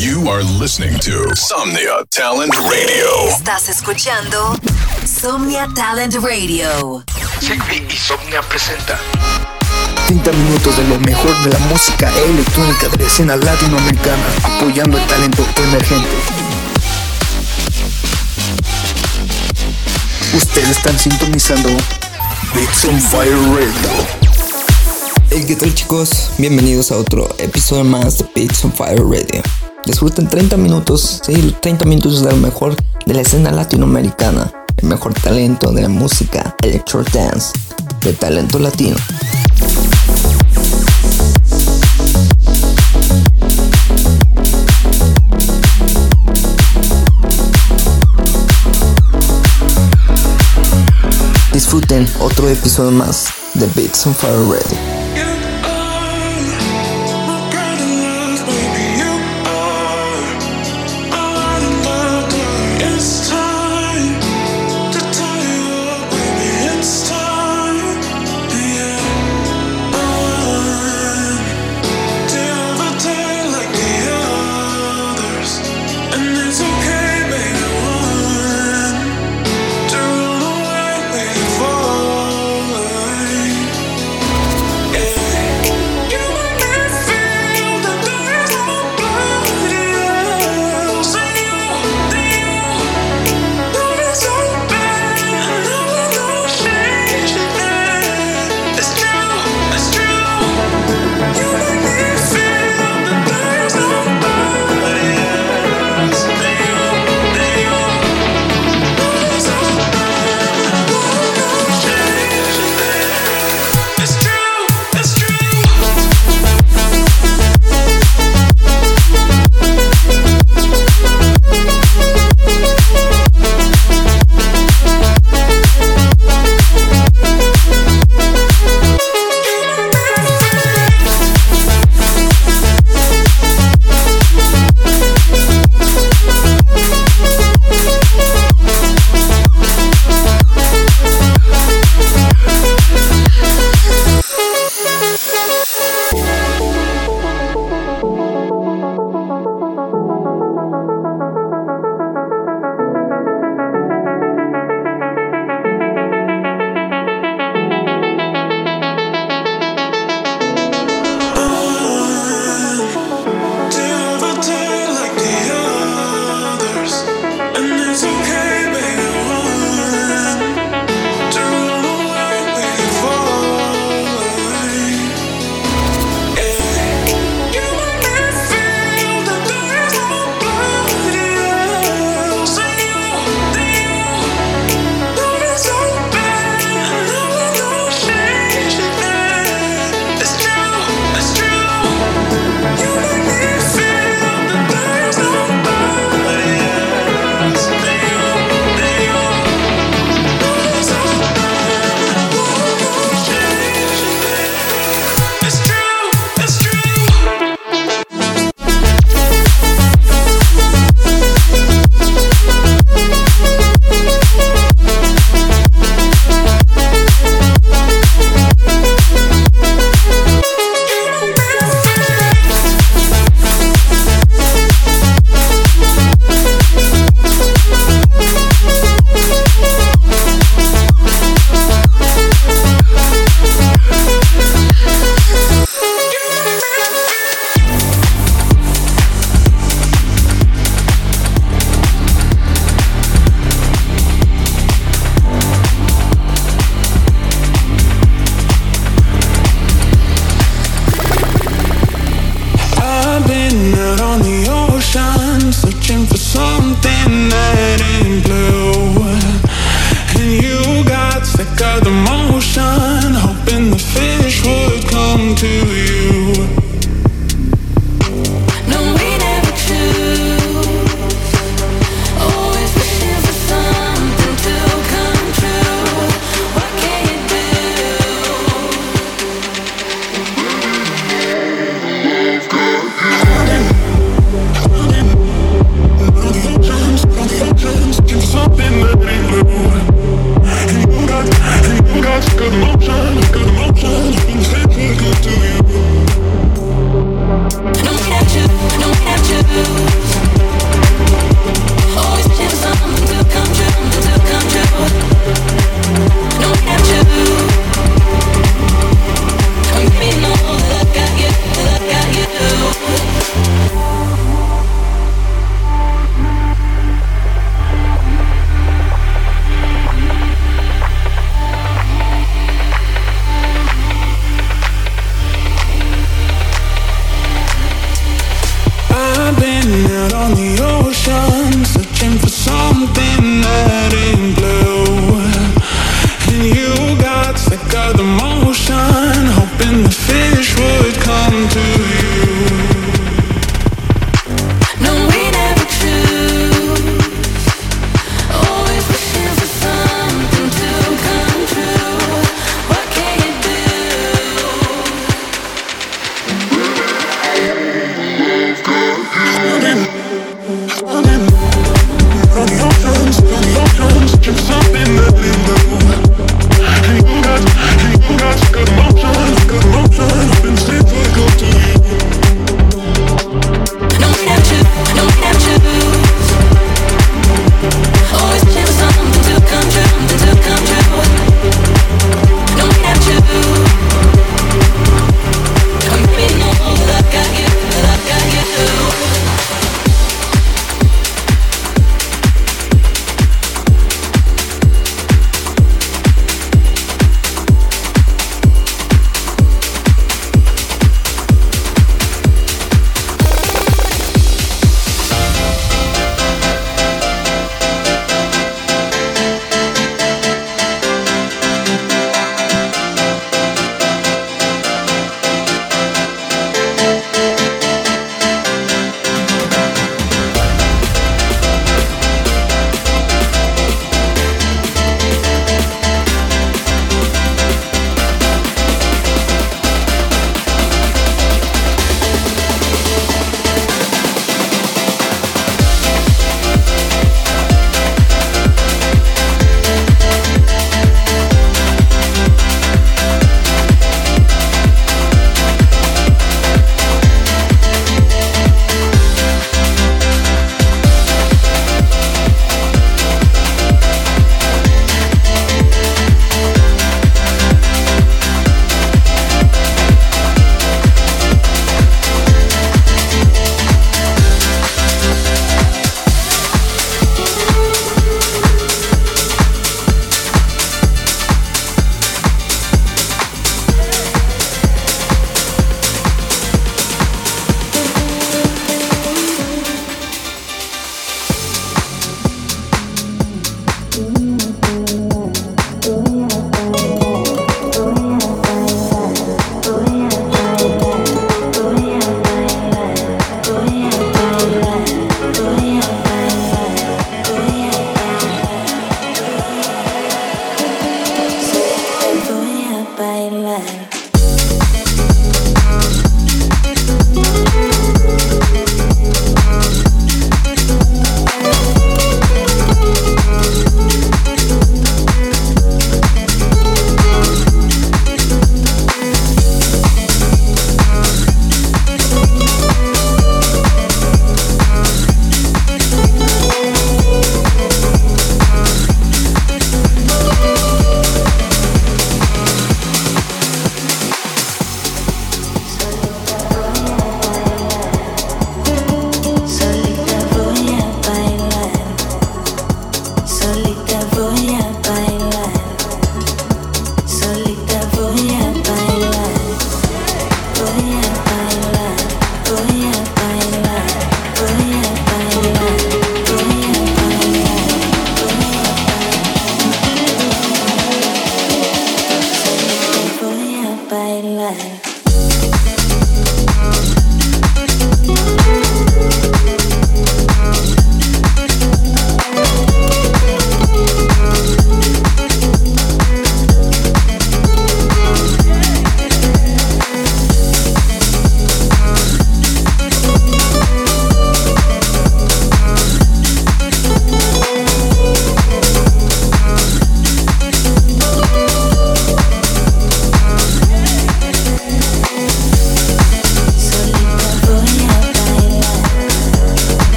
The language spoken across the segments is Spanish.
You are listening to Somnia Talent Radio. Estás escuchando Somnia Talent Radio. Sigby y Somnia presenta 30 minutos de lo mejor de la música electrónica de la escena latinoamericana, apoyando el talento emergente. Ustedes están sintonizando Bits on Fire Radio. Hey, ¿qué tal chicos? Bienvenidos a otro episodio más de Beats on Fire Radio. Disfruten 30 minutos, sí, 30 minutos de lo mejor de la escena latinoamericana, el mejor talento de la música electro dance, de talento latino. Disfruten otro episodio más de Beats on Fire Radio.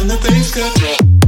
and the bass got dropped.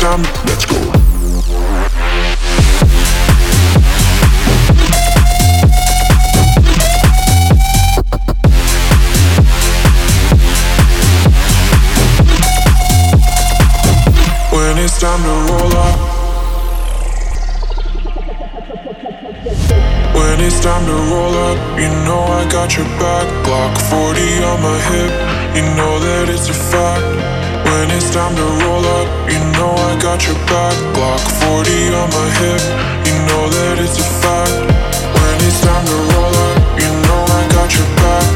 time, let's go. it's time to roll up. When it's time to roll up, you know I got your back. Block 40 on my hip, you know that it's a fact. When it's time to roll up, you know I got your back. Block 40 on my hip, you know that it's a fact. When it's time to roll up, you know I got your back.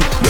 from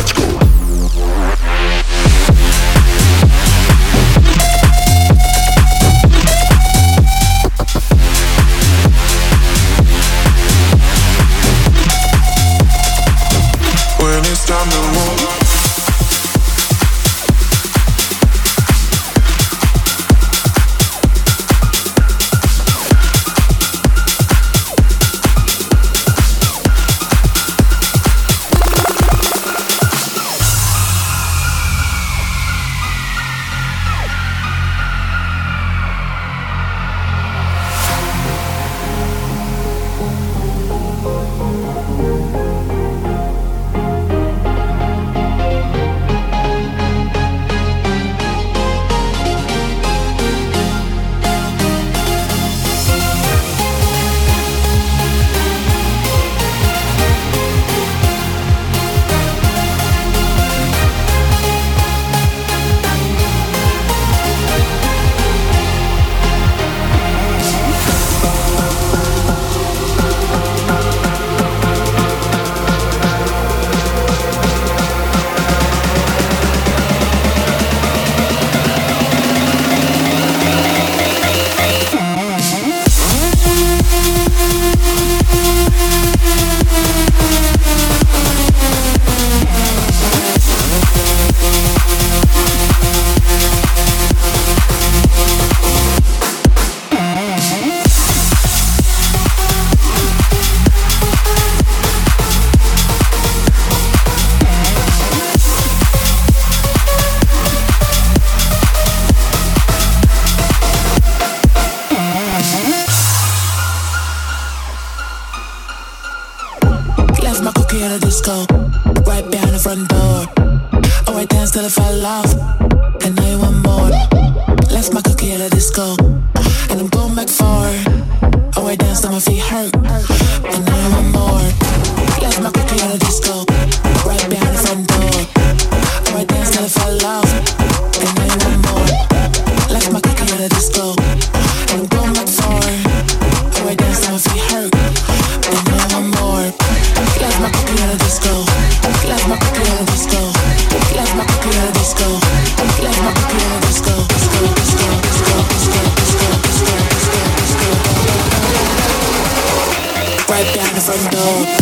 unknown.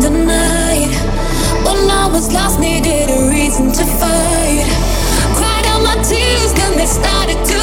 the night When I was lost, needed a reason to fight Cried my tears, they started to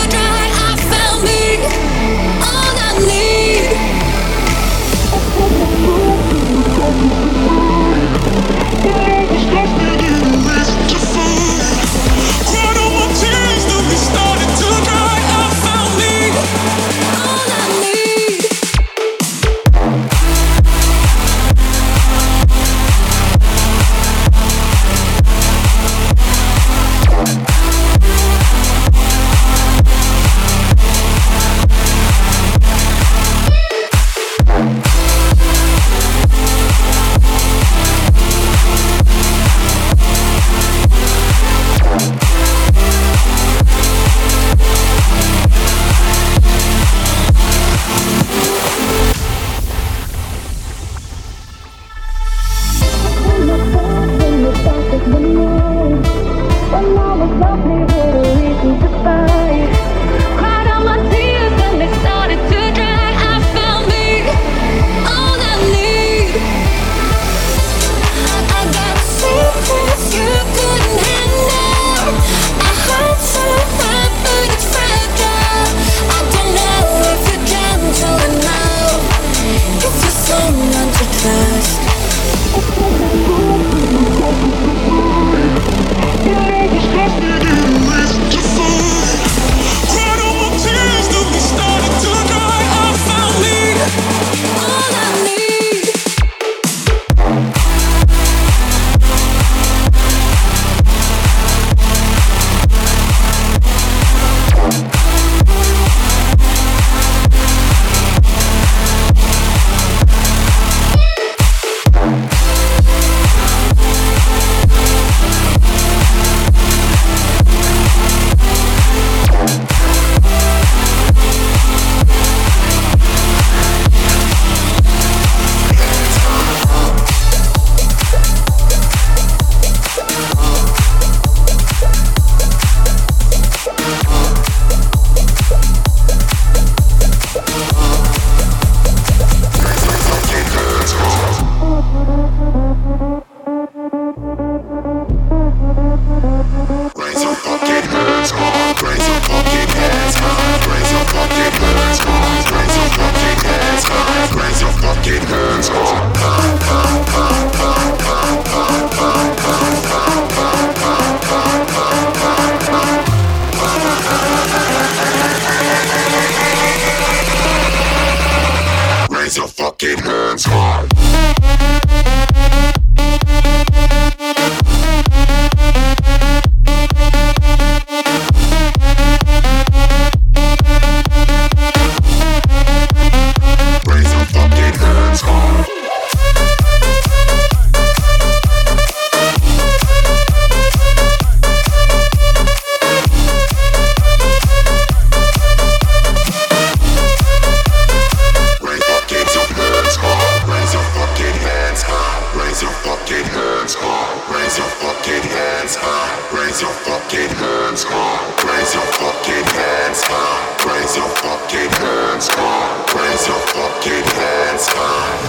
raise your fucking hands high! raise your fucking hands high! raise your fucking hands high! raise your fucking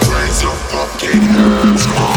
hands raise your fucking hands